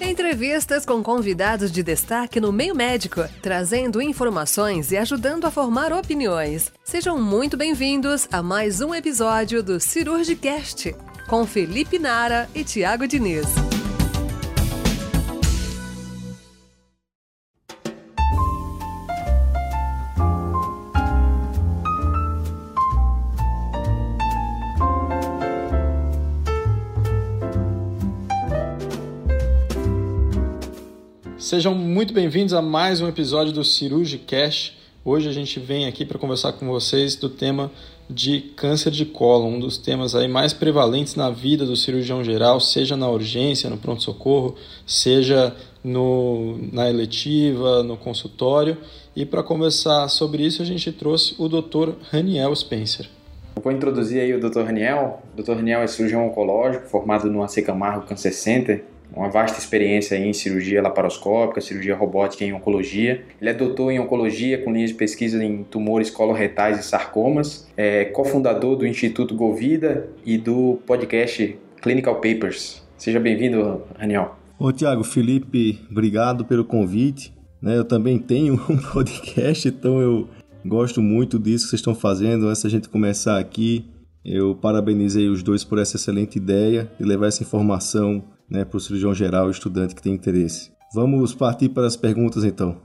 Entrevistas com convidados de destaque no meio médico, trazendo informações e ajudando a formar opiniões. Sejam muito bem-vindos a mais um episódio do Cirurgicast, com Felipe Nara e Tiago Diniz. Sejam muito bem-vindos a mais um episódio do Cirurgicast. Hoje a gente vem aqui para conversar com vocês do tema de câncer de colo, um dos temas aí mais prevalentes na vida do cirurgião geral, seja na urgência, no pronto-socorro, seja no, na eletiva, no consultório. E para conversar sobre isso, a gente trouxe o Dr. Raniel Spencer. vou introduzir aí o Dr. Raniel. O Dr. Raniel é cirurgião oncológico, formado no AC Camargo Cancer Center, uma vasta experiência em cirurgia laparoscópica, cirurgia robótica em oncologia. Ele é doutor em oncologia com linhas de pesquisa em tumores coloretais e sarcomas, é cofundador do Instituto Govida e do podcast Clinical Papers. Seja bem-vindo, Raniel. Ô Tiago, Felipe, obrigado pelo convite. Né, eu também tenho um podcast, então eu gosto muito disso que vocês estão fazendo. Antes da gente começar aqui, eu parabenizei os dois por essa excelente ideia de levar essa informação né, para o cirurgião geral estudante que tem interesse. Vamos partir para as perguntas então.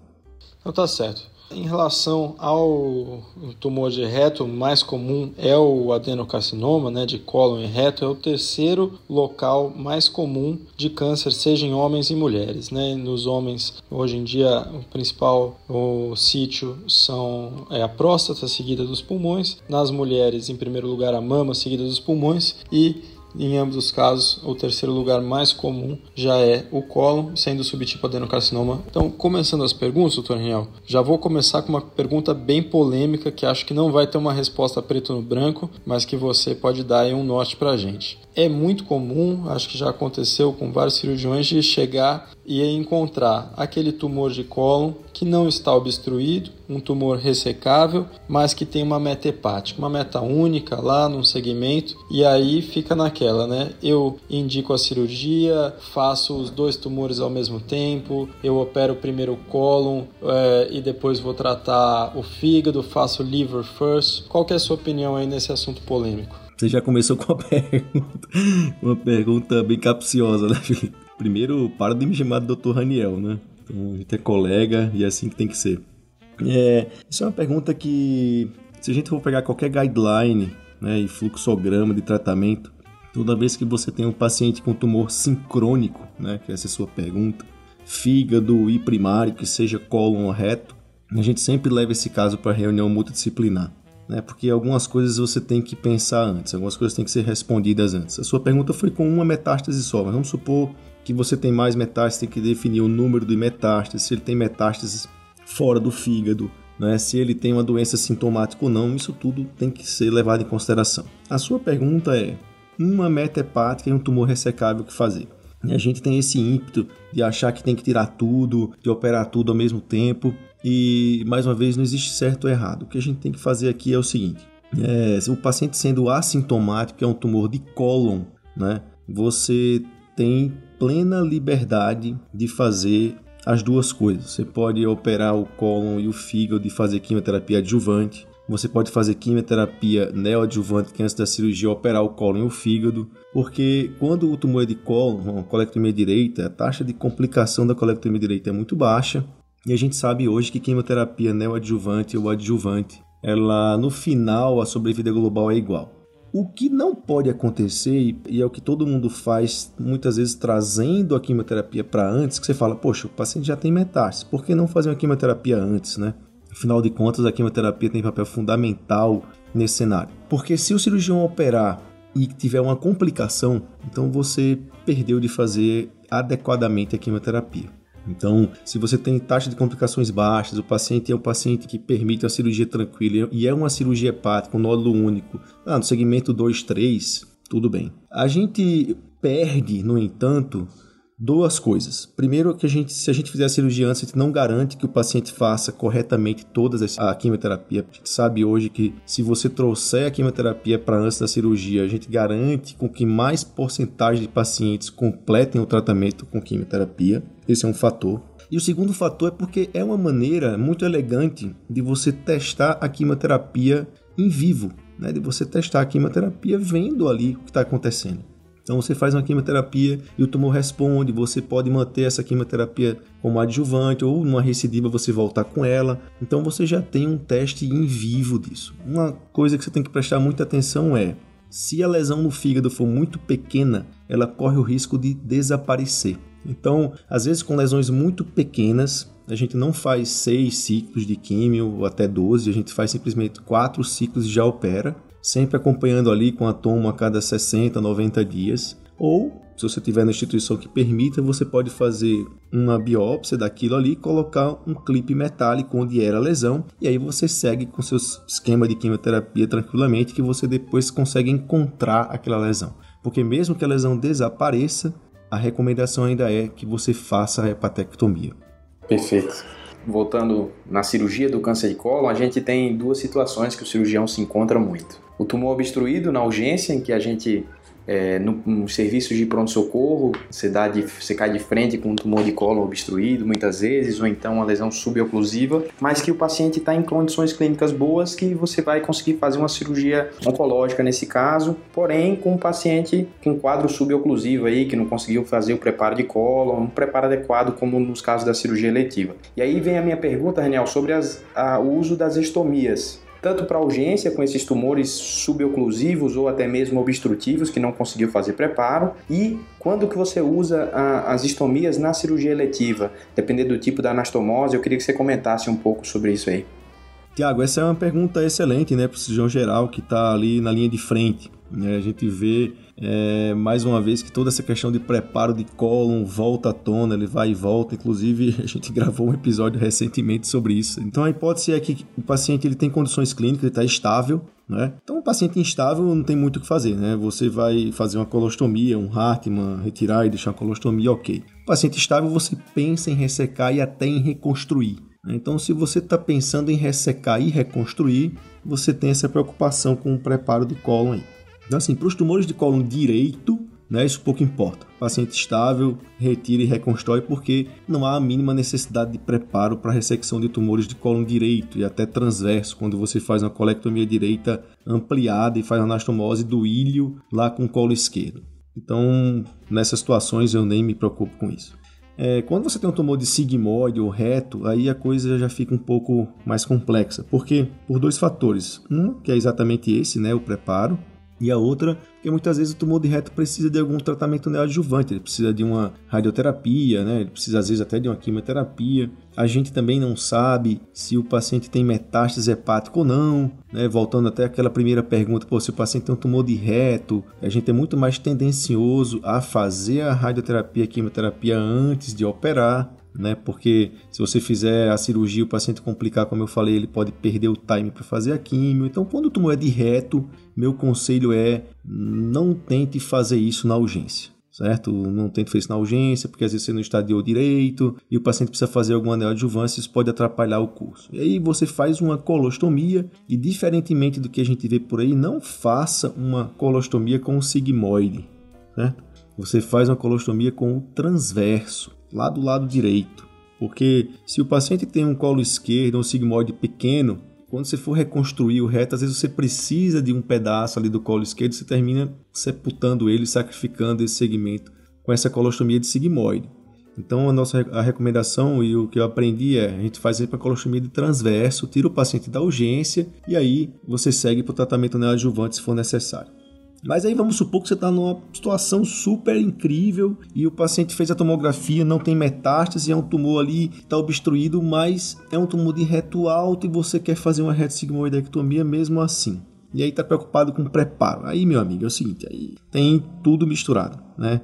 Então tá certo. Em relação ao tumor de reto, mais comum é o adenocarcinoma, né, de cólon e reto, é o terceiro local mais comum de câncer, seja em homens e mulheres. Né? Nos homens, hoje em dia, o principal o sítio são, é a próstata, seguida dos pulmões. Nas mulheres, em primeiro lugar, a mama, seguida dos pulmões. E em ambos os casos, o terceiro lugar mais comum já é o cólon, sendo o subtipo adenocarcinoma. Então, começando as perguntas, doutor Raniel, já vou começar com uma pergunta bem polêmica que acho que não vai ter uma resposta preto no branco, mas que você pode dar aí um norte para a gente. É muito comum, acho que já aconteceu com vários cirurgiões, de chegar e encontrar aquele tumor de cólon que não está obstruído, um tumor ressecável, mas que tem uma meta hepática, uma meta única lá num segmento, e aí fica naquela, né? Eu indico a cirurgia, faço os dois tumores ao mesmo tempo, eu opero primeiro o cólon é, e depois vou tratar o fígado, faço liver first. Qual é a sua opinião aí nesse assunto polêmico? Você já começou com uma pergunta, uma pergunta bem capciosa, né, Felipe? Primeiro, para de me chamar de Dr. Raniel, né? Então, a gente é colega e é assim que tem que ser. É, isso é uma pergunta que, se a gente for pegar qualquer guideline né, e fluxograma de tratamento, toda vez que você tem um paciente com tumor sincrônico, né, que essa é a sua pergunta, fígado e primário, que seja cólon ou reto, a gente sempre leva esse caso para reunião multidisciplinar né? Porque algumas coisas você tem que pensar antes, algumas coisas têm que ser respondidas antes. A sua pergunta foi com uma metástase só, mas vamos supor que você tem mais metástases, tem que definir o número de metástases, se ele tem metástases fora do fígado, né? se ele tem uma doença sintomática ou não, isso tudo tem que ser levado em consideração. A sua pergunta é: uma meta hepática e um tumor ressecável, o que fazer? E a gente tem esse ímpeto de achar que tem que tirar tudo, de operar tudo ao mesmo tempo. E, mais uma vez, não existe certo ou errado. O que a gente tem que fazer aqui é o seguinte: é, o paciente sendo assintomático, é um tumor de cólon, né? Você tem plena liberdade de fazer as duas coisas. Você pode operar o cólon e o fígado e fazer quimioterapia adjuvante. Você pode fazer quimioterapia neoadjuvante, que é antes da cirurgia operar o cólon e o fígado, porque quando o tumor é de cólon, uma colectomia direita, a taxa de complicação da colectomia direita é muito baixa, e a gente sabe hoje que quimioterapia neoadjuvante ou adjuvante, ela no final a sobrevida global é igual. O que não pode acontecer, e é o que todo mundo faz, muitas vezes trazendo a quimioterapia para antes, que você fala, poxa, o paciente já tem metástase, por que não fazer uma quimioterapia antes, né? Afinal de contas, a quimioterapia tem papel fundamental nesse cenário. Porque se o cirurgião operar e tiver uma complicação, então você perdeu de fazer adequadamente a quimioterapia. Então, se você tem taxa de complicações baixas, o paciente é um paciente que permite a cirurgia tranquila e é uma cirurgia hepática, um nódulo único, ah, no segmento 2, 3, tudo bem. A gente perde, no entanto, duas coisas. Primeiro, que a gente, se a gente fizer a cirurgia antes, a gente não garante que o paciente faça corretamente todas a quimioterapia. A gente sabe hoje que se você trouxer a quimioterapia para antes da cirurgia, a gente garante com que mais porcentagem de pacientes completem o tratamento com quimioterapia. Esse é um fator. E o segundo fator é porque é uma maneira muito elegante de você testar a quimioterapia em vivo, né? de você testar a quimioterapia vendo ali o que está acontecendo. Então você faz uma quimioterapia e o tumor responde, você pode manter essa quimioterapia como adjuvante ou numa recidiva você voltar com ela. Então você já tem um teste em vivo disso. Uma coisa que você tem que prestar muita atenção é se a lesão no fígado for muito pequena, ela corre o risco de desaparecer. Então, às vezes com lesões muito pequenas, a gente não faz seis ciclos de químio ou até 12, a gente faz simplesmente quatro ciclos e já opera sempre acompanhando ali com a toma a cada 60, 90 dias. Ou, se você tiver na instituição que permita, você pode fazer uma biópsia daquilo ali, colocar um clipe metálico onde era a lesão, e aí você segue com seu esquema de quimioterapia tranquilamente, que você depois consegue encontrar aquela lesão. Porque mesmo que a lesão desapareça, a recomendação ainda é que você faça a hepatectomia. Perfeito voltando na cirurgia do câncer de cólon, a gente tem duas situações que o cirurgião se encontra muito. O tumor obstruído na urgência, em que a gente é, no, no serviço de pronto-socorro, você, dá de, você cai de frente com um tumor de colo obstruído muitas vezes, ou então uma lesão suboclusiva, mas que o paciente está em condições clínicas boas que você vai conseguir fazer uma cirurgia oncológica nesse caso, porém com um paciente com quadro suboclusivo aí, que não conseguiu fazer o preparo de colo, um preparo adequado como nos casos da cirurgia eletiva. E aí vem a minha pergunta, Raniel, sobre as, a, o uso das estomias tanto para urgência com esses tumores suboclusivos ou até mesmo obstrutivos que não conseguiu fazer preparo e quando que você usa a, as estomias na cirurgia eletiva, dependendo do tipo da anastomose, eu queria que você comentasse um pouco sobre isso aí. Tiago, essa é uma pergunta excelente, né, para o cirurgião geral que está ali na linha de frente. Né? A gente vê é, mais uma vez que toda essa questão de preparo de cólon volta à tona, ele vai e volta. Inclusive, a gente gravou um episódio recentemente sobre isso. Então, a hipótese é que o paciente ele tem condições clínicas, ele está estável, né? Então, um paciente instável não tem muito o que fazer, né? Você vai fazer uma colostomia, um Hartmann, retirar e deixar uma colostomia, ok. Paciente estável, você pensa em ressecar e até em reconstruir. Né? Então, se você está pensando em ressecar e reconstruir, você tem essa preocupação com o preparo de cólon aí. Então, assim, para os tumores de colo direito, né, isso pouco importa. Paciente estável, retira e reconstrói porque não há a mínima necessidade de preparo para ressecção de tumores de colo direito e até transverso, quando você faz uma colectomia direita ampliada e faz anastomose do ilho lá com o colo esquerdo. Então, nessas situações eu nem me preocupo com isso. É, quando você tem um tumor de sigmoide ou reto, aí a coisa já fica um pouco mais complexa. Por quê? Por dois fatores. Um, que é exatamente esse, né, o preparo, e a outra, porque muitas vezes o tumor de reto precisa de algum tratamento neoadjuvante, ele precisa de uma radioterapia, né? ele precisa às vezes até de uma quimioterapia. A gente também não sabe se o paciente tem metástase hepática ou não, né? voltando até aquela primeira pergunta, pô, se o paciente tem um tumor de reto, a gente é muito mais tendencioso a fazer a radioterapia, a quimioterapia antes de operar né? Porque se você fizer a cirurgia, o paciente complicar, como eu falei, ele pode perder o time para fazer a quimio. Então, quando o tumor é de reto, meu conselho é não tente fazer isso na urgência. Certo? Não tente fazer isso na urgência, porque às vezes você não estadiou direito e o paciente precisa fazer alguma neoadjuvância, isso pode atrapalhar o curso. E aí você faz uma colostomia e, diferentemente do que a gente vê por aí, não faça uma colostomia com o sigmoide, certo? Você faz uma colostomia com o transverso lá do lado direito. Porque se o paciente tem um colo esquerdo, um sigmoide pequeno, quando você for reconstruir o reto, às vezes você precisa de um pedaço ali do colo esquerdo, você termina sepultando ele, sacrificando esse segmento com essa colostomia de sigmoide. Então a nossa a recomendação e o que eu aprendi é a gente faz para colostomia de transverso, tira o paciente da urgência e aí você segue para o tratamento neoadjuvante se for necessário. Mas aí vamos supor que você está numa situação super incrível e o paciente fez a tomografia, não tem metástase, é um tumor ali, está obstruído, mas é um tumor de reto alto e você quer fazer uma retossigmoidectomia mesmo assim. E aí está preocupado com preparo. Aí, meu amigo, é o seguinte, aí tem tudo misturado, né?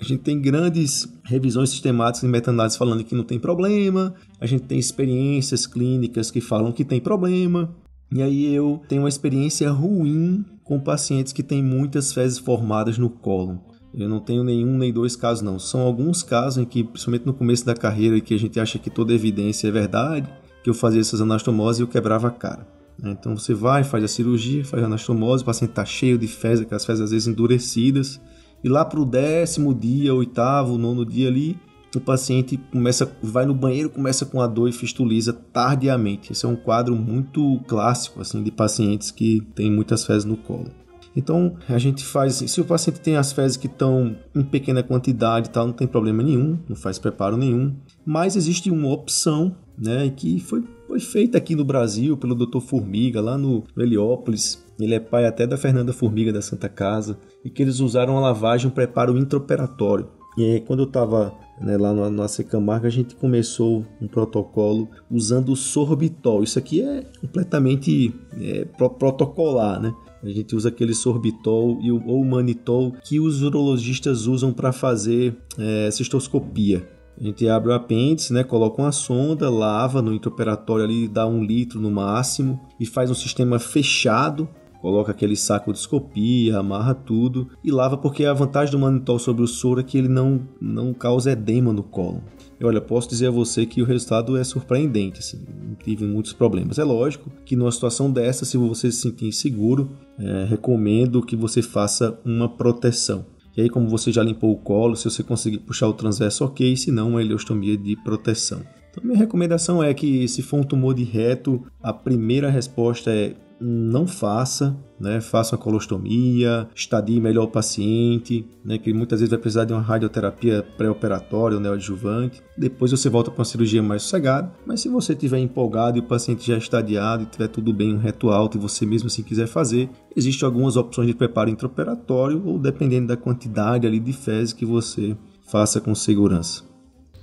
A gente tem grandes revisões sistemáticas em meta-análises falando que não tem problema, a gente tem experiências clínicas que falam que tem problema, e aí eu tenho uma experiência ruim com pacientes que têm muitas fezes formadas no cólon. Eu não tenho nenhum nem dois casos, não. São alguns casos em que, principalmente no começo da carreira, que a gente acha que toda evidência é verdade, que eu fazia essas anastomoses e eu quebrava a cara. Né? Então você vai, faz a cirurgia, faz a anastomose, o paciente está cheio de fezes, aquelas fezes às vezes endurecidas, e lá para o décimo dia, oitavo, nono dia ali, o paciente começa, vai no banheiro, começa com a dor e fistuliza tardiamente. Esse é um quadro muito clássico assim de pacientes que têm muitas fezes no colo. Então a gente faz se o paciente tem as fezes que estão em pequena quantidade, tal, não tem problema nenhum, não faz preparo nenhum. Mas existe uma opção, né, que foi, foi feita aqui no Brasil pelo Dr. Formiga lá no Heliópolis. Ele é pai até da Fernanda Formiga da Santa Casa e que eles usaram a lavagem, um preparo intraoperatório. E aí, quando eu estava né, lá no, no AC Camargo, a gente começou um protocolo usando o sorbitol. Isso aqui é completamente é, pro, protocolar, né? A gente usa aquele sorbitol e o, ou manitol que os urologistas usam para fazer é, cistoscopia. A gente abre o apêndice, né, coloca uma sonda, lava no intraoperatório ali, dá um litro no máximo e faz um sistema fechado coloca aquele saco de escopia, amarra tudo e lava porque a vantagem do manitol sobre o soro é que ele não, não causa edema no colo. E olha, posso dizer a você que o resultado é surpreendente, assim, tive muitos problemas. É lógico que numa situação dessa, se você se sentir inseguro, é, recomendo que você faça uma proteção. E aí, como você já limpou o colo, se você conseguir puxar o transverso, ok, se não, uma ileostomia de proteção. Então, minha recomendação é que, se for um tumor de reto, a primeira resposta é não faça, né? Faça uma colostomia, estadie melhor o paciente, né? Que muitas vezes vai precisar de uma radioterapia pré-operatória ou neoadjuvante. Depois você volta para uma cirurgia mais sossegada. Mas se você estiver empolgado e o paciente já é estadiado e tiver tudo bem, um reto alto e você mesmo assim quiser fazer, existem algumas opções de preparo intraoperatório ou dependendo da quantidade ali de fezes que você faça com segurança.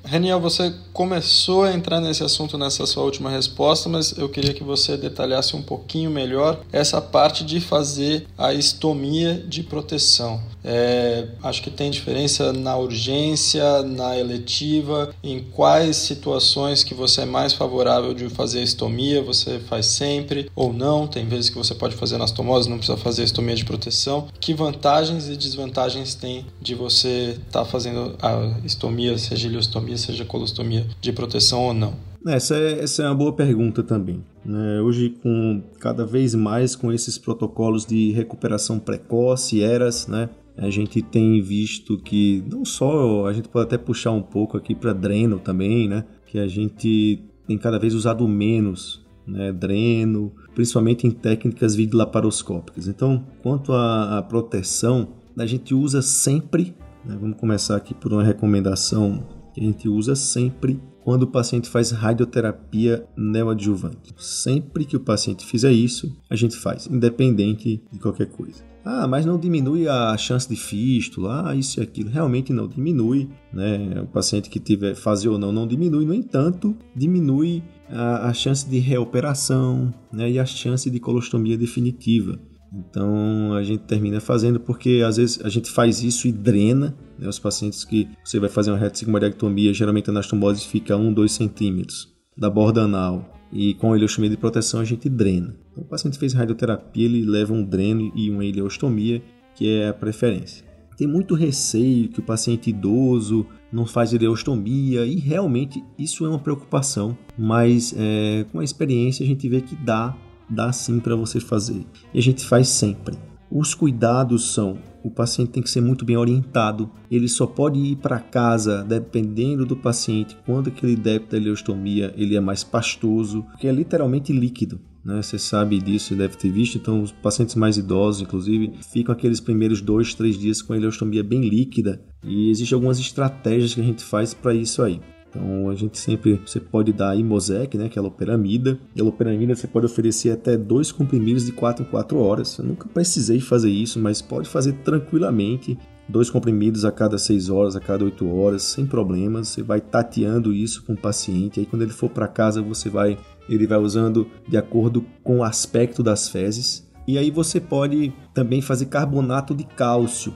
Reniel, você começou a entrar nesse assunto nessa sua última resposta, mas eu queria que você detalhasse um pouquinho melhor essa parte de fazer a estomia de proteção. É, acho que tem diferença na urgência, na eletiva, em quais situações que você é mais favorável de fazer a estomia, você faz sempre ou não, tem vezes que você pode fazer anastomose, não precisa fazer estomia de proteção. Que vantagens e desvantagens tem de você estar tá fazendo a estomia, seja ileostomia, seja colostomia de proteção ou não? Essa é, essa é uma boa pergunta também. Né? Hoje, com cada vez mais com esses protocolos de recuperação precoce, eras, né? a gente tem visto que não só a gente pode até puxar um pouco aqui para dreno também, né? Que a gente tem cada vez usado menos, né? Dreno, principalmente em técnicas videolaparoscópicas. Então, quanto à, à proteção, a gente usa sempre. Né? Vamos começar aqui por uma recomendação a gente usa sempre quando o paciente faz radioterapia neoadjuvante. Sempre que o paciente fizer isso, a gente faz, independente de qualquer coisa. Ah, mas não diminui a chance de fístula, ah, isso e aquilo. Realmente não diminui, né? O paciente que tiver fazer ou não, não diminui. No entanto, diminui a, a chance de reoperação né? e a chance de colostomia definitiva. Então a gente termina fazendo porque às vezes a gente faz isso e drena né, os pacientes que você vai fazer uma retossigmoidectomia, geralmente a anastomose fica 1, 2 centímetros da borda anal e com a ileostomia de proteção a gente drena. Então, o paciente fez radioterapia, ele leva um dreno e uma ileostomia, que é a preferência. Tem muito receio que o paciente idoso não faz ileostomia e realmente isso é uma preocupação, mas é, com a experiência a gente vê que dá, dá sim para você fazer. E a gente faz sempre. Os cuidados são: o paciente tem que ser muito bem orientado, ele só pode ir para casa dependendo do paciente, quando aquele débito da ileostomia ele é mais pastoso, que é literalmente líquido. Né? Você sabe disso, deve ter visto. Então, os pacientes mais idosos, inclusive, ficam aqueles primeiros dois, três dias com a ileostomia bem líquida. E existem algumas estratégias que a gente faz para isso aí. Então a gente sempre você pode dar Imosec, né, que é a loperamida. E a loperamida você pode oferecer até dois comprimidos de 4 em 4 horas. Eu nunca precisei fazer isso, mas pode fazer tranquilamente. Dois comprimidos a cada 6 horas, a cada 8 horas, sem problemas. Você vai tateando isso com o paciente. Aí quando ele for para casa, você vai ele vai usando de acordo com o aspecto das fezes. E aí você pode também fazer carbonato de cálcio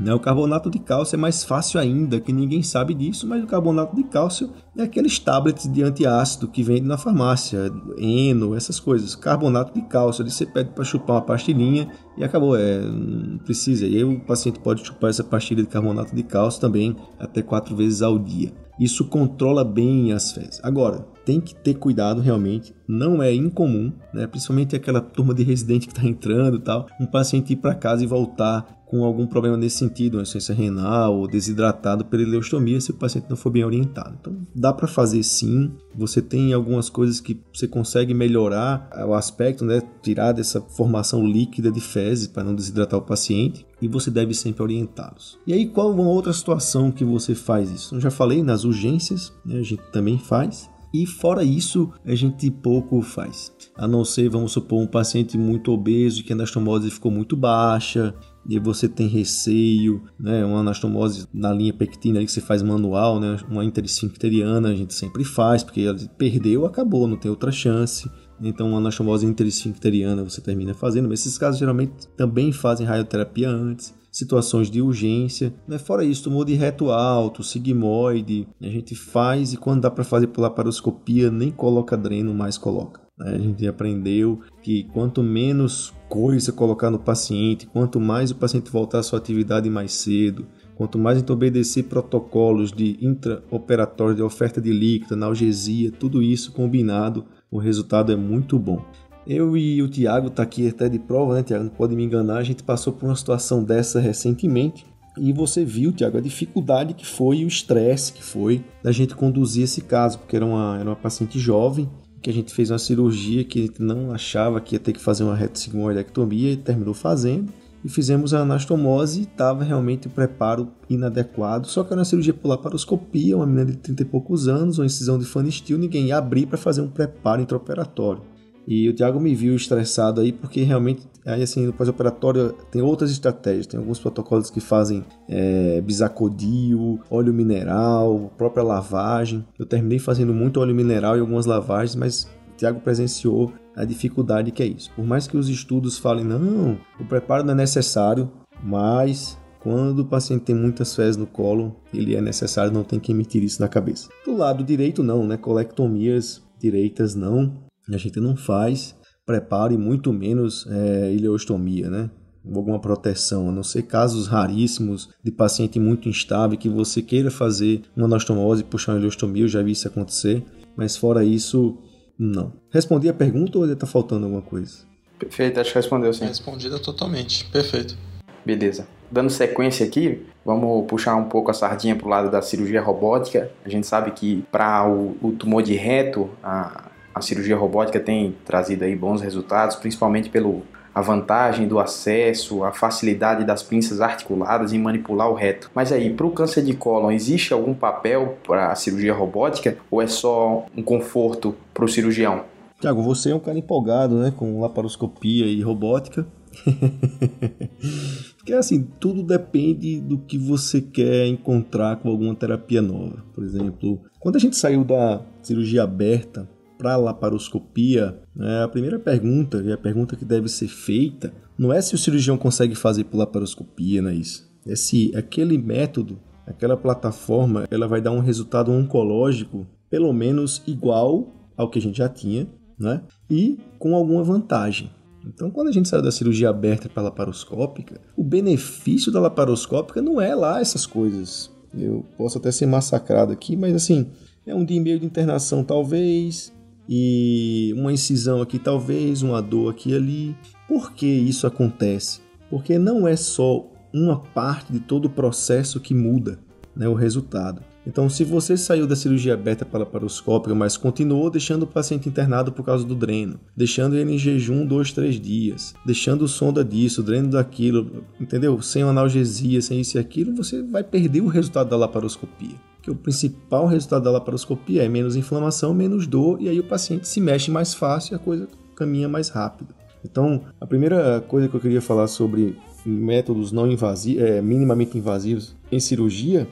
Né? O carbonato de cálcio é mais fácil ainda, que ninguém sabe disso, mas o carbonato de cálcio é aqueles tablets de antiácido que vende na farmácia, eno, essas coisas. Carbonato de cálcio, ali você pede para chupar uma pastilhinha e acabou, é, não precisa. E aí o paciente pode chupar essa pastilha de carbonato de cálcio também até quatro vezes ao dia. Isso controla bem as fezes. Agora, tem que ter cuidado realmente, não é incomum, né? principalmente aquela turma de residente que está entrando e tal, um paciente ir para casa e voltar com algum problema nesse sentido, uma insuficiência renal ou desidratado pela ileostomia se o paciente não for bem orientado. Então, dá para fazer sim. Você tem algumas coisas que você consegue melhorar o aspecto, né? tirar dessa formação líquida de fezes para não desidratar o paciente e você deve sempre orientá-los. E aí, qual uma outra situação que você faz isso? Eu já falei nas urgências, né? a gente também faz. E fora isso, a gente pouco faz. A não ser, vamos supor, um paciente muito obeso que a anastomose ficou muito baixa, e você tem receio, né, uma anastomose na linha pectina que você faz manual, né, uma interesfincteriana a gente sempre faz, porque ela perdeu, acabou, não tem outra chance. Então, uma anastomose interesfincteriana você termina fazendo, mas esses casos geralmente também fazem radioterapia antes situações de urgência. Né? Fora isso, tumor de reto alto, sigmoide, a gente faz e quando dá para fazer por laparoscopia, nem coloca dreno, mais coloca. Né? A gente aprendeu que quanto menos coisa colocar no paciente, quanto mais o paciente voltar à sua atividade mais cedo, quanto mais a gente obedecer protocolos de intraoperatório, de oferta de líquido, analgesia, tudo isso combinado, o resultado é muito bom. Eu e o Tiago tá aqui até de prova, né, Tiago? Não pode me enganar, a gente passou por uma situação dessa recentemente. E você viu, Tiago, a dificuldade que foi o estresse que foi da gente conduzir esse caso, porque era uma, era uma paciente jovem, que a gente fez uma cirurgia que a gente não achava que ia ter que fazer uma retossigmoidectomia e terminou fazendo. E fizemos a anastomose e estava realmente o preparo inadequado. Só que era uma cirurgia por laparoscopia, uma menina de 30 e poucos anos, uma incisão de fanistil, ninguém ia abrir para fazer um preparo intraoperatório. E o Thiago me viu estressado aí, porque realmente, aí assim, no pós-operatório tem outras estratégias, tem alguns protocolos que fazem é, bisacodio, óleo mineral, própria lavagem. Eu terminei fazendo muito óleo mineral e algumas lavagens, mas o Thiago presenciou a dificuldade que é isso. Por mais que os estudos falem, não, o preparo não é necessário, mas quando o paciente tem muitas fezes no colo, ele é necessário, não tem que emitir isso na cabeça. Do lado direito, não, né? Colectomias direitas não a gente não faz preparo e muito menos é, ileostomia, né? Alguma proteção, a não ser casos raríssimos de paciente muito instável que você queira fazer uma anastomose e puxar uma ileostomia, eu já vi isso acontecer, mas fora isso, não. Respondi a pergunta ou ainda está faltando alguma coisa? Perfeito, acho que respondeu sim. Respondida totalmente, perfeito. Beleza. Dando sequência aqui, vamos puxar um pouco a sardinha para o lado da cirurgia robótica. A gente sabe que para o, o tumor de reto, a, a cirurgia robótica tem trazido aí bons resultados, principalmente pelo a vantagem do acesso, a facilidade das pinças articuladas em manipular o reto. Mas aí, para o câncer de cólon, existe algum papel para a cirurgia robótica ou é só um conforto para o cirurgião? Tiago, você é um cara empolgado, né, com laparoscopia e robótica. Porque assim, tudo depende do que você quer encontrar com alguma terapia nova. Por exemplo, quando a gente saiu da cirurgia aberta para a laparoscopia, né, a primeira pergunta, e a pergunta que deve ser feita, não é se o cirurgião consegue fazer por laparoscopia, não é isso. É se aquele método, aquela plataforma, ela vai dar um resultado oncológico pelo menos igual ao que a gente já tinha, né? E com alguma vantagem. Então, quando a gente saiu da cirurgia aberta para a laparoscópica, o benefício da laparoscópica não é lá essas coisas. Eu posso até ser massacrado aqui, mas assim, é um dia e meio de internação talvez, e uma incisão aqui, talvez, uma dor aqui e ali. Por que isso acontece? Porque não é só uma parte de todo o processo que muda né, o resultado. Então, se você saiu da cirurgia beta laparoscópica, mas continuou deixando o paciente internado por causa do dreno, deixando ele em jejum dois, três dias, deixando sonda disso, dreno daquilo, entendeu? Sem analgesia, sem isso e aquilo, você vai perder o resultado da laparoscopia que o principal resultado da laparoscopia é menos inflamação, menos dor, e aí o paciente se mexe mais fácil e a coisa caminha mais rápido. Então, a primeira coisa que eu queria falar sobre métodos não invasivos, é, minimamente invasivos em cirurgia,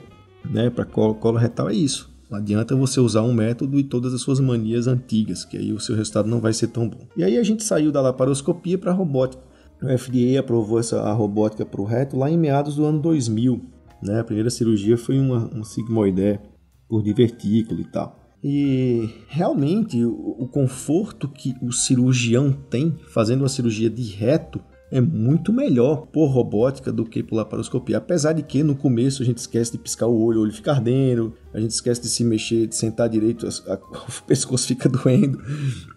né, para colo, colo retal é isso. Não adianta você usar um método e todas as suas manias antigas, que aí o seu resultado não vai ser tão bom. E aí a gente saiu da laparoscopia para a robótica. o FDA aprovou essa a robótica para o reto lá em meados do ano 2000. Né? A primeira cirurgia foi uma, um sigmoidé por divertículo e tal. E realmente o, o conforto que o cirurgião tem fazendo uma cirurgia de reto é muito melhor por robótica do que por laparoscopia. Apesar de que no começo a gente esquece de piscar o olho, o olho fica ardendo, a gente esquece de se mexer, de sentar direito, a, a, o pescoço fica doendo.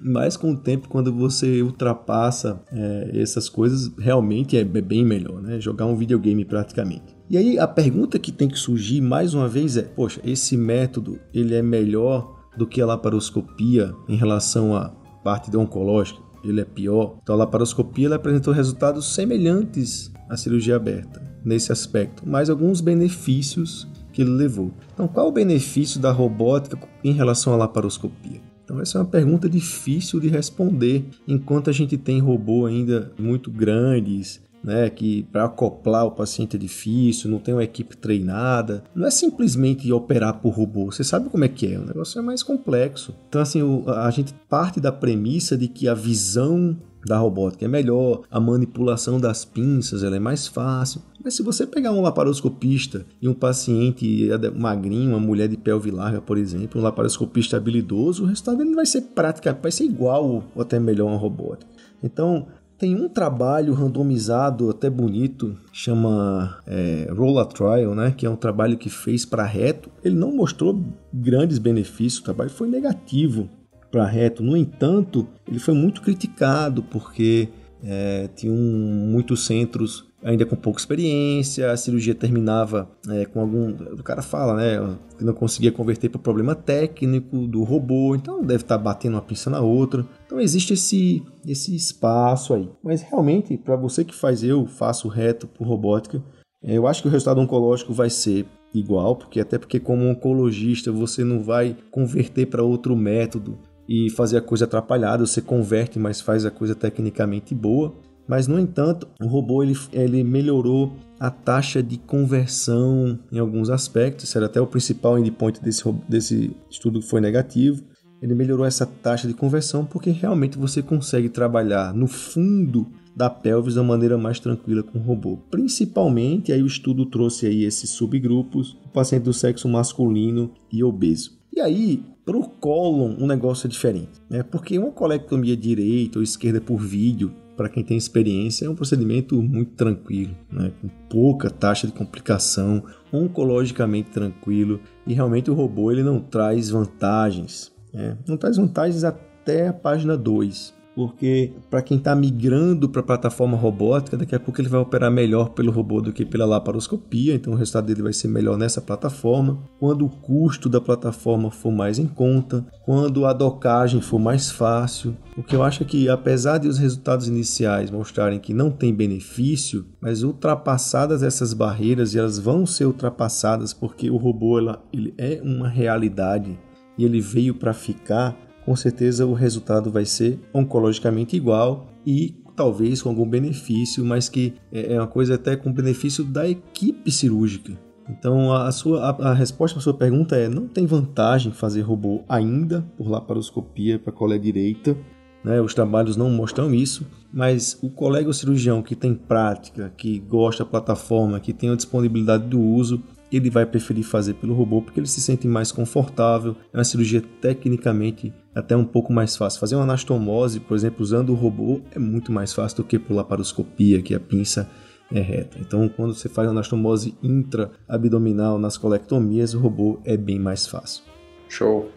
Mas com o tempo, quando você ultrapassa é, essas coisas, realmente é bem melhor, né? Jogar um videogame praticamente. E aí a pergunta que tem que surgir mais uma vez é: poxa, esse método ele é melhor do que a laparoscopia em relação à parte oncológica? Ele é pior. Então a laparoscopia ela apresentou resultados semelhantes à cirurgia aberta nesse aspecto, mas alguns benefícios que ele levou. Então qual o benefício da robótica em relação à laparoscopia? Então essa é uma pergunta difícil de responder enquanto a gente tem robô ainda muito grandes né, que para acoplar o paciente é difícil, não tem uma equipe treinada. Não é simplesmente operar por robô, você sabe como é que é, o negócio é mais complexo. Então, assim, a gente parte da premissa de que a visão da robótica é melhor, a manipulação das pinças ela é mais fácil. Mas se você pegar um laparoscopista e um paciente magrinho, uma mulher de pelve larga, por exemplo, um laparoscopista habilidoso, o resultado dele vai ser praticamente, vai ser igual ou até melhor uma robótica. Então, tem um trabalho randomizado até bonito, chama é, Rolla Trial, né? Que é um trabalho que fez para reto. Ele não mostrou grandes benefícios, o trabalho foi negativo para reto. No entanto, ele foi muito criticado porque é, tinham muitos centros ainda com pouca experiência, a cirurgia terminava é, com algum. O cara fala, né? Que não conseguia converter para problema técnico do robô, então deve estar tá batendo uma pinça na outra. Então existe esse, esse espaço aí. Mas realmente, para você que faz eu, faço reto por robótica, é, eu acho que o resultado oncológico vai ser igual, porque até porque como oncologista você não vai converter para outro método e fazer a coisa atrapalhada, você converte, mas faz a coisa tecnicamente boa. Mas, no entanto, o robô ele, ele melhorou a taxa de conversão em alguns aspectos. Isso era até o principal endpoint desse, desse estudo que foi negativo. Ele melhorou essa taxa de conversão porque realmente você consegue trabalhar no fundo da pelvis da maneira mais tranquila com o robô. Principalmente, aí o estudo trouxe aí esses subgrupos, o paciente do sexo masculino e obeso. E aí, para o cólon, um negócio é diferente, né? Porque uma colectomia direita ou esquerda por vídeo para quem tem experiência, é um procedimento muito tranquilo, né? com pouca taxa de complicação, oncologicamente tranquilo e realmente o robô ele não traz vantagens. Né? Não traz vantagens até a página 2 porque para quem está migrando para a plataforma robótica, daqui a pouco ele vai operar melhor pelo robô do que pela laparoscopia, então o resultado dele vai ser melhor nessa plataforma. Quando o custo da plataforma for mais em conta, quando a docagem for mais fácil, o que eu acho é que apesar de os resultados iniciais mostrarem que não tem benefício, mas ultrapassadas essas barreiras e elas vão ser ultrapassadas porque o robô ela, ele é uma realidade e ele veio para ficar com certeza o resultado vai ser oncologicamente igual e talvez com algum benefício, mas que é, é uma coisa até com benefício da equipe cirúrgica. Então a, sua, a, a resposta para sua pergunta é não tem vantagem fazer robô ainda por laparoscopia para a colega direita. Né? Os trabalhos não mostram isso, mas o colega cirurgião que tem prática, que gosta da plataforma, que tem a disponibilidade do uso, ele vai preferir fazer pelo robô porque ele se sente mais confortável. É uma cirurgia tecnicamente até um pouco mais fácil. Fazer uma anastomose, por exemplo, usando o robô é muito mais fácil do que por laparoscopia, que a pinça é reta. Então, quando você faz anastomose intra-abdominal nas colectomias, o robô é bem mais fácil. Show.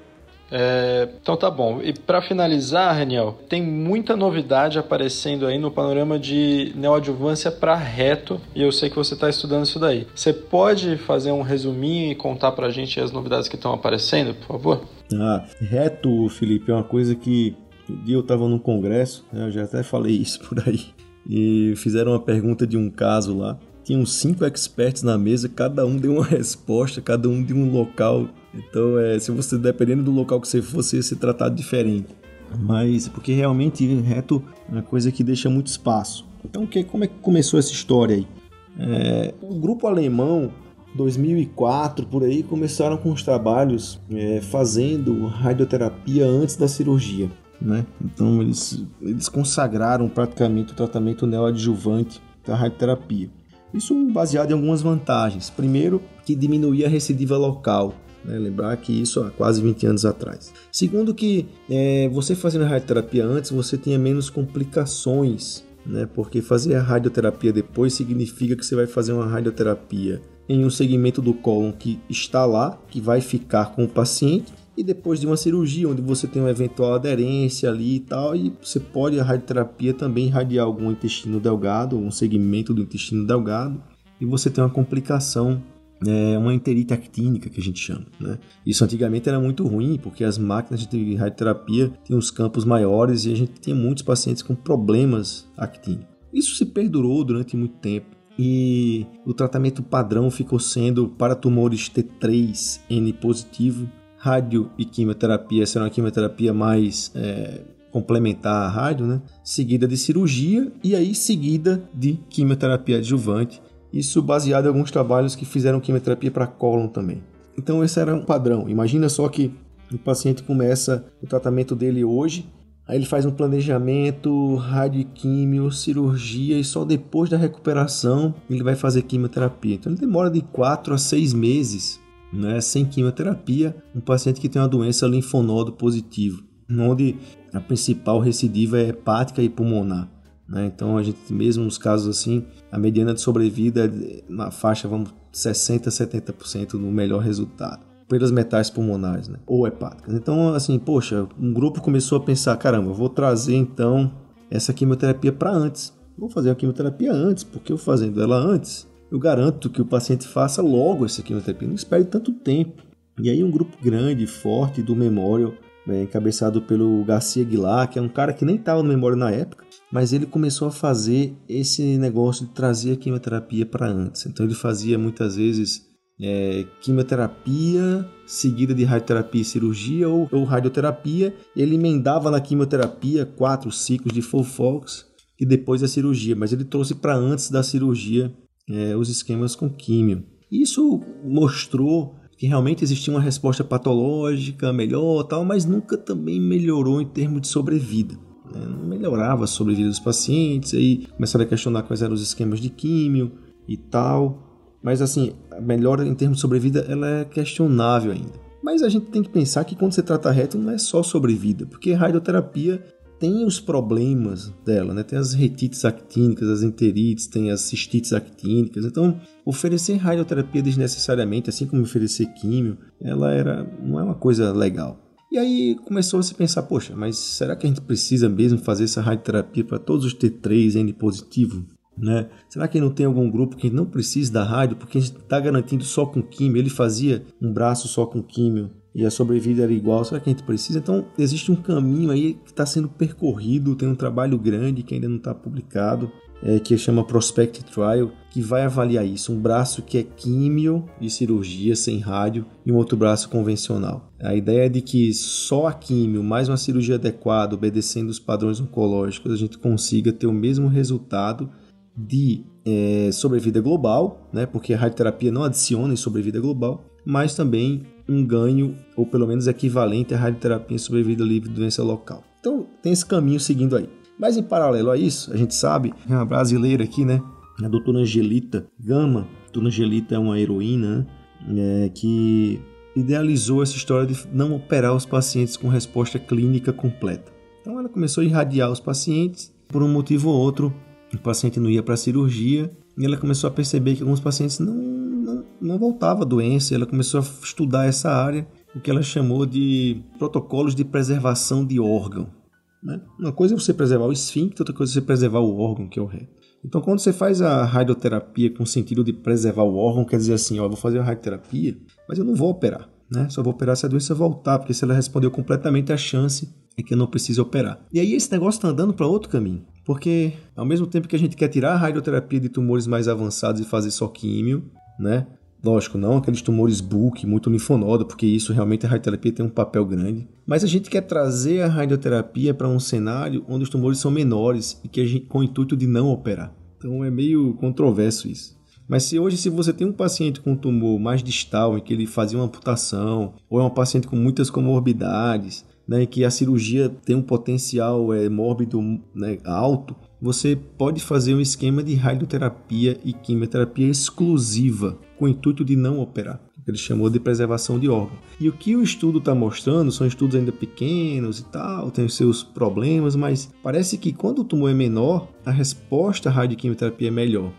É, então tá bom. E para finalizar, Raniel, tem muita novidade aparecendo aí no panorama de neoadjuvância para reto e eu sei que você está estudando isso daí. Você pode fazer um resuminho e contar para a gente as novidades que estão aparecendo, por favor? Ah, reto, Felipe, é uma coisa que um dia eu estava num congresso, né, eu já até falei isso por aí, e fizeram uma pergunta de um caso lá. Tinham cinco experts na mesa, cada um deu uma resposta, cada um de um local então, é, se você, dependendo do local que você for, você ia ser tratado diferente. Mas, porque realmente reto é uma coisa que deixa muito espaço. Então, que, como é que começou essa história aí? É, o grupo alemão, 2004 por aí, começaram com os trabalhos é, fazendo radioterapia antes da cirurgia. né? Então eles, eles consagraram praticamente o tratamento neoadjuvante da radioterapia. Isso baseado em algumas vantagens. Primeiro, que diminuía a recidiva local. Né? Lembrar que isso há quase 20 anos atrás. Segundo, que é, você fazendo a radioterapia antes, você tinha menos complicações. Né? Porque fazer a radioterapia depois significa que você vai fazer uma radioterapia em um segmento do cólon que está lá, que vai ficar com o paciente, e depois de uma cirurgia onde você tem uma eventual aderência ali e tal, e você pode a radioterapia também irradiar algum intestino delgado, um segmento do intestino delgado, e você tem uma complicação, é, uma enterite actínica que a gente chama. Né? Isso antigamente era muito ruim, porque as máquinas de radioterapia tinham os campos maiores e a gente tinha muitos pacientes com problemas actínicos. Isso se perdurou durante muito tempo e o tratamento padrão ficou sendo para tumores T3N positivo rádio e quimioterapia, essa era uma quimioterapia mais é, complementar à rádio, né? Seguida de cirurgia e aí seguida de quimioterapia adjuvante. Isso baseado em alguns trabalhos que fizeram quimioterapia para cólon também. Então esse era um padrão. Imagina só que o paciente começa o tratamento dele hoje, aí ele faz um planejamento, radioquímio, cirurgia e só depois da recuperação ele vai fazer quimioterapia. Então ele demora de 4 a 6 meses né, sem quimioterapia, um paciente que tem uma doença linfonodo positivo, onde a principal recidiva é hepática e pulmonar. Né? Então, a gente, mesmo nos casos assim, a mediana de sobrevida é na faixa, vamos, 60% a 70% no melhor resultado pelas metais pulmonares, né? Ou hepáticas. Então, assim, poxa, um grupo começou a pensar, caramba, vou trazer então essa quimioterapia para antes. Vou fazer a quimioterapia antes, porque eu fazendo ela antes, eu garanto que o paciente faça logo essa quimioterapia, não espere tanto tempo. E aí um grupo grande, forte do Memorial, é, encabeçado pelo Garcia Aguilar, que é um cara que nem estava no Memorial na época, mas ele começou a fazer esse negócio de trazer a quimioterapia para antes. Então ele fazia muitas vezes é, quimioterapia seguida de radioterapia e cirurgia ou, ou radioterapia. Ele emendava na quimioterapia quatro ciclos de Fofox e depois a cirurgia, mas ele trouxe para antes da cirurgia é, os esquemas com químio. Isso mostrou que realmente existia uma resposta patológica melhor, tal, mas nunca também melhorou em termos de sobrevida. Não melhorava a sobrevida dos pacientes, aí começaram a questionar quais eram os esquemas de químio e tal. Mas assim, a melhora em termos de sobrevida ela é questionável ainda. Mas a gente tem que pensar que quando você trata reto não é só sobrevida, porque radioterapia tem os problemas dela, né? Tem as retites actínicas, as enterites, tem as cistites actínicas. Então, oferecer radioterapia desnecessariamente, assim como oferecer químio, ela era não é uma coisa legal. E aí começou a se pensar, poxa, mas será que a gente precisa mesmo fazer essa radioterapia para todos os T3 N positivo? Né? Será que não tem algum grupo que não precisa da rádio porque a gente está garantindo só com químio? Ele fazia um braço só com químio e a sobrevida era igual, será que a gente precisa? Então, existe um caminho aí que está sendo percorrido, tem um trabalho grande que ainda não está publicado, é, que chama Prospect Trial, que vai avaliar isso. Um braço que é químio e cirurgia sem rádio e um outro braço convencional. A ideia é de que só a químio mais uma cirurgia adequada, obedecendo os padrões oncológicos, a gente consiga ter o mesmo resultado de é, sobrevida global, né? porque a radioterapia não adiciona em sobrevida global, mas também um ganho, ou pelo menos equivalente à radioterapia em sobrevida livre de doença local. Então tem esse caminho seguindo aí. Mas em paralelo a isso, a gente sabe, é uma brasileira aqui, né? A doutora Angelita Gama. A doutora Angelita é uma heroína é, que idealizou essa história de não operar os pacientes com resposta clínica completa. Então ela começou a irradiar os pacientes, por um motivo ou outro, o paciente não ia para a cirurgia, e ela começou a perceber que alguns pacientes não não voltava a doença, ela começou a estudar essa área, o que ela chamou de protocolos de preservação de órgão. Né? Uma coisa é você preservar o esfíncter, outra coisa é você preservar o órgão, que é o reto. Então, quando você faz a radioterapia com o sentido de preservar o órgão, quer dizer assim, ó, vou fazer a radioterapia, mas eu não vou operar, né? Só vou operar se a doença voltar, porque se ela respondeu completamente, a chance é que eu não precise operar. E aí esse negócio está andando para outro caminho, porque ao mesmo tempo que a gente quer tirar a radioterapia de tumores mais avançados e fazer só químio, né? Lógico, não aqueles tumores bulk, muito linfonodo, porque isso realmente a radioterapia tem um papel grande. Mas a gente quer trazer a radioterapia para um cenário onde os tumores são menores e que a gente, com o intuito de não operar. Então é meio controverso isso. Mas se hoje, se você tem um paciente com um tumor mais distal, em que ele fazia uma amputação, ou é um paciente com muitas comorbidades, né, que a cirurgia tem um potencial é, mórbido né, alto, você pode fazer um esquema de radioterapia e quimioterapia exclusiva, com o intuito de não operar ele chamou de preservação de órgão. E o que o estudo está mostrando são estudos ainda pequenos e tal, tem os seus problemas, mas parece que quando o tumor é menor, a resposta à radioquimioterapia é melhor.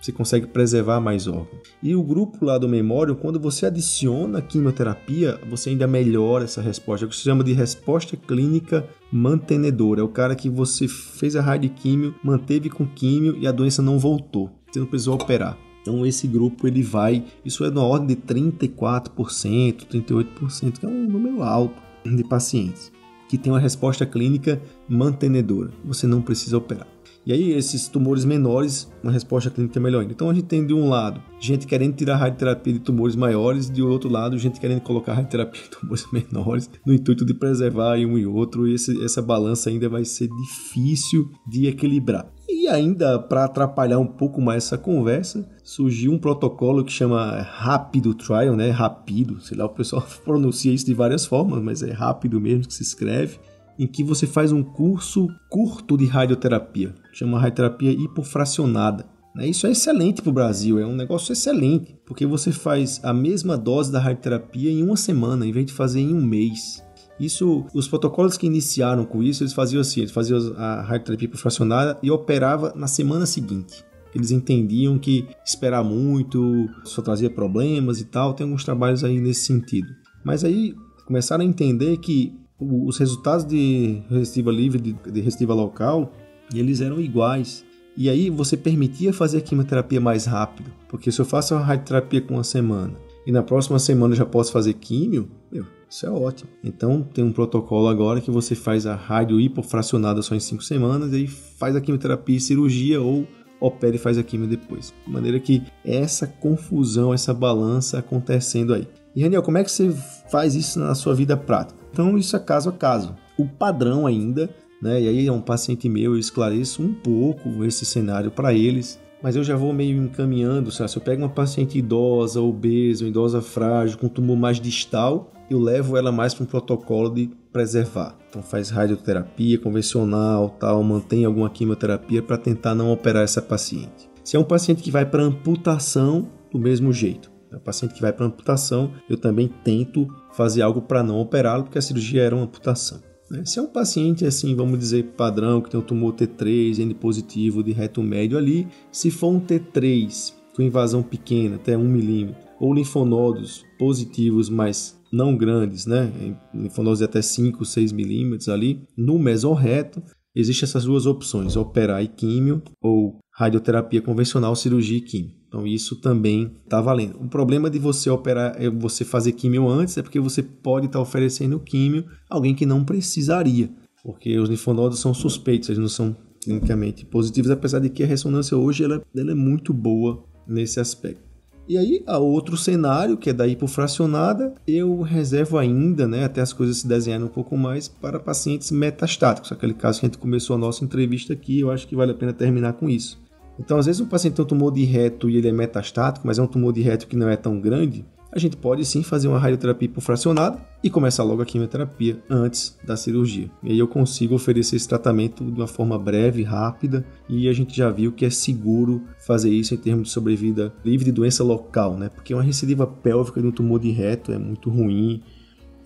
Você consegue preservar mais órgãos. E o grupo lá do memório, quando você adiciona quimioterapia, você ainda melhora essa resposta. É o que se chama de resposta clínica mantenedora. É o cara que você fez a radioquimio, manteve com químio e a doença não voltou. Você não precisou operar. Então esse grupo ele vai, isso é na ordem de 34%, 38%, que é um número alto de pacientes que tem uma resposta clínica mantenedora. Você não precisa operar. E aí, esses tumores menores, uma resposta clínica é melhor ainda. Então, a gente tem de um lado gente querendo tirar radioterapia de tumores maiores, de outro lado, gente querendo colocar radioterapia de tumores menores, no intuito de preservar um e outro. E esse, essa balança ainda vai ser difícil de equilibrar. E ainda para atrapalhar um pouco mais essa conversa, surgiu um protocolo que chama Rápido Trial, né? Rápido, sei lá, o pessoal pronuncia isso de várias formas, mas é rápido mesmo que se escreve em que você faz um curso curto de radioterapia, chama radioterapia hipofracionada. Né? Isso é excelente para o Brasil, é um negócio excelente, porque você faz a mesma dose da radioterapia em uma semana, em vez de fazer em um mês. Isso, os protocolos que iniciaram com isso, eles faziam assim, eles faziam a radioterapia hipofracionada e operava na semana seguinte. Eles entendiam que esperar muito só trazia problemas e tal, tem alguns trabalhos aí nesse sentido. Mas aí começaram a entender que os resultados de resistiva livre, de, de local, eles eram iguais. E aí você permitia fazer a quimioterapia mais rápido, porque se eu faço a radioterapia com uma semana e na próxima semana eu já posso fazer químio, meu, isso é ótimo. Então tem um protocolo agora que você faz a rádio hipofracionada só em 5 semanas e aí faz a quimioterapia e cirurgia ou opera e faz a quimio depois. De maneira que essa confusão, essa balança acontecendo aí. E Daniel, como é que você faz isso na sua vida prática? Então isso é caso a caso. O padrão ainda, né? E aí é um paciente meu, eu esclareço um pouco esse cenário para eles, mas eu já vou meio encaminhando, sabe? se eu pego uma paciente idosa, obesa, idosa frágil, com tumor mais distal, eu levo ela mais para um protocolo de preservar. Então faz radioterapia convencional, tal, mantém alguma quimioterapia para tentar não operar essa paciente. Se é um paciente que vai para amputação, do mesmo jeito. É um paciente que vai para amputação, eu também tento fazer algo para não operá-lo, porque a cirurgia era uma amputação. Né? Se é um paciente, assim, vamos dizer, padrão, que tem um tumor T3, N positivo de reto médio ali, se for um T3 com invasão pequena, até 1 milímetro, ou linfonodos positivos, mas não grandes, né? Linfonodos de até 5, 6 milímetros ali, no mesorreto, existem essas duas opções, operar e químio ou radioterapia convencional, cirurgia e químio. Então isso também está valendo. O problema de você operar, é você fazer químio antes, é porque você pode estar tá oferecendo químio a alguém que não precisaria, porque os linfonodos são suspeitos, eles não são clinicamente positivos, apesar de que a ressonância hoje ela, ela é muito boa nesse aspecto. E aí, a outro cenário, que é da hipofracionada, eu reservo ainda, né, até as coisas se desenharem um pouco mais, para pacientes metastáticos. Aquele caso que a gente começou a nossa entrevista aqui, eu acho que vale a pena terminar com isso. Então, às vezes, um paciente tem um tumor de reto e ele é metastático, mas é um tumor de reto que não é tão grande, a gente pode sim fazer uma radioterapia hipofracionada e começar logo a quimioterapia antes da cirurgia. E aí eu consigo oferecer esse tratamento de uma forma breve, rápida, e a gente já viu que é seguro fazer isso em termos de sobrevida livre de doença local, né? Porque uma recidiva pélvica de um tumor de reto é muito ruim,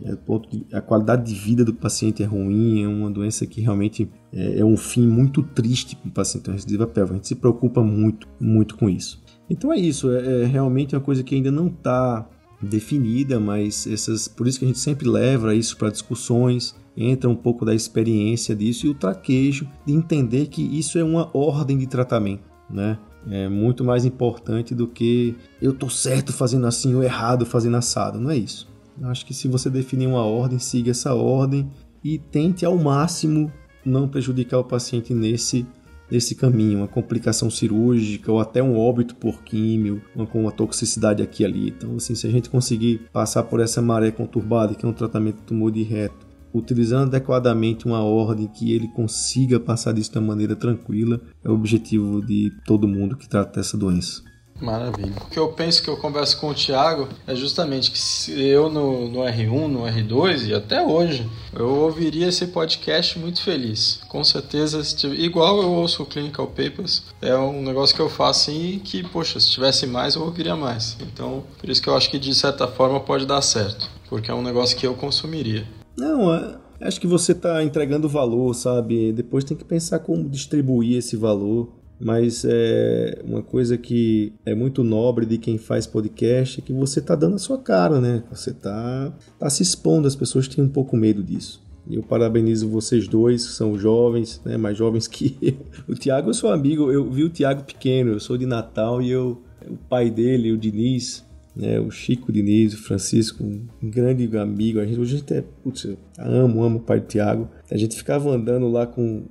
é, a qualidade de vida do paciente é ruim, é uma doença que realmente é, é um fim muito triste para o paciente, uma recidiva pélvica. A gente se preocupa muito, muito com isso. Então é isso, é, é realmente uma coisa que ainda não está definida, mas essas, por isso que a gente sempre leva isso para discussões, entra um pouco da experiência disso e o traquejo de entender que isso é uma ordem de tratamento, né? É muito mais importante do que eu tô certo fazendo assim ou errado fazendo assado, não é isso. Eu acho que se você definir uma ordem, siga essa ordem e tente ao máximo não prejudicar o paciente nesse nesse caminho, uma complicação cirúrgica ou até um óbito por químio, uma, com uma toxicidade aqui e ali. Então, assim, se a gente conseguir passar por essa maré conturbada, que é um tratamento de tumor de reto, utilizando adequadamente uma ordem que ele consiga passar disso de uma maneira tranquila, é o objetivo de todo mundo que trata dessa doença. Maravilha. O que eu penso que eu converso com o Thiago é justamente que se eu no, no R1, no R2 e até hoje, eu ouviria esse podcast muito feliz. Com certeza, igual eu ouço o Clinical Papers, é um negócio que eu faço assim que, poxa, se tivesse mais eu ouviria mais. Então, por isso que eu acho que de certa forma pode dar certo, porque é um negócio que eu consumiria. Não, é, acho que você está entregando valor, sabe? Depois tem que pensar como distribuir esse valor mas é uma coisa que é muito nobre de quem faz podcast é que você está dando a sua cara, né? Você está tá se expondo, as pessoas têm um pouco medo disso. Eu parabenizo vocês dois, que são jovens, né, mais jovens que eu. O Tiago, eu sou amigo, eu vi o Tiago pequeno, eu sou de Natal e eu, o pai dele, o Diniz, né, o Chico Diniz, o Francisco, um grande amigo. A gente, a gente é, putz, eu amo, amo o pai do Tiago. A gente ficava andando lá com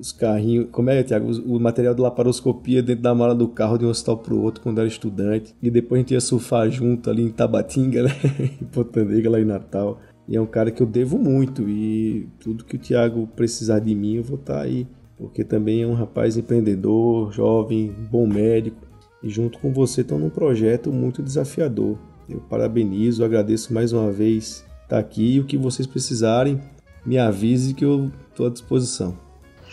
os carrinhos. Como é, Tiago? O, material de laparoscopia dentro da mala do carro de um hospital pro outro quando era estudante. E depois a gente ia surfar junto ali em Tabatinga, né? em Potandega, lá em Natal. E é um cara que eu devo muito. E tudo que o Tiago precisar de mim, eu vou estar tá aí. Porque também é um rapaz empreendedor, jovem, bom médico. E junto com você estão num projeto muito desafiador. Eu parabenizo, agradeço mais uma vez estar tá aqui. E o que vocês precisarem, me avise que eu estou à disposição.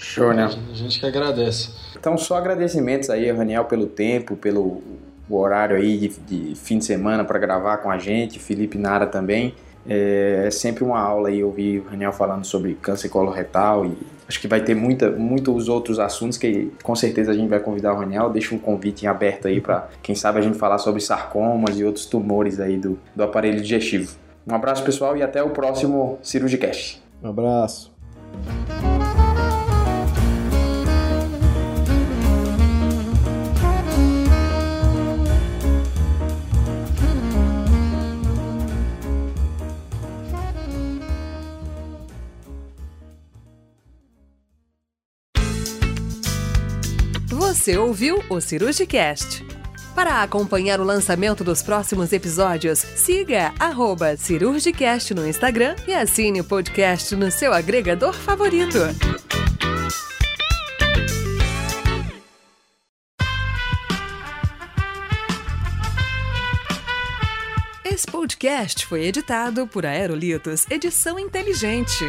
Show, né? A gente que agradece. Então, só agradecimentos aí, Raniel, pelo tempo, pelo horário aí de, de fim de semana para gravar com a gente, Felipe Nara também. É, é, sempre uma aula aí ouvir o Raniel falando sobre câncer coloretal e acho que vai ter muita, muitos outros assuntos que com certeza a gente vai convidar o Raniel. Deixa um convite em aberto aí para quem sabe a gente falar sobre sarcomas e outros tumores aí do, do aparelho digestivo. Um abraço pessoal e até o próximo Cirurgicast. Um abraço. Você ouviu o Cirurgicast. Para acompanhar o lançamento dos próximos episódios, siga Cirurgicast no Instagram e assine o podcast no seu agregador favorito. Esse podcast foi editado por Aerolitos Edição Inteligente.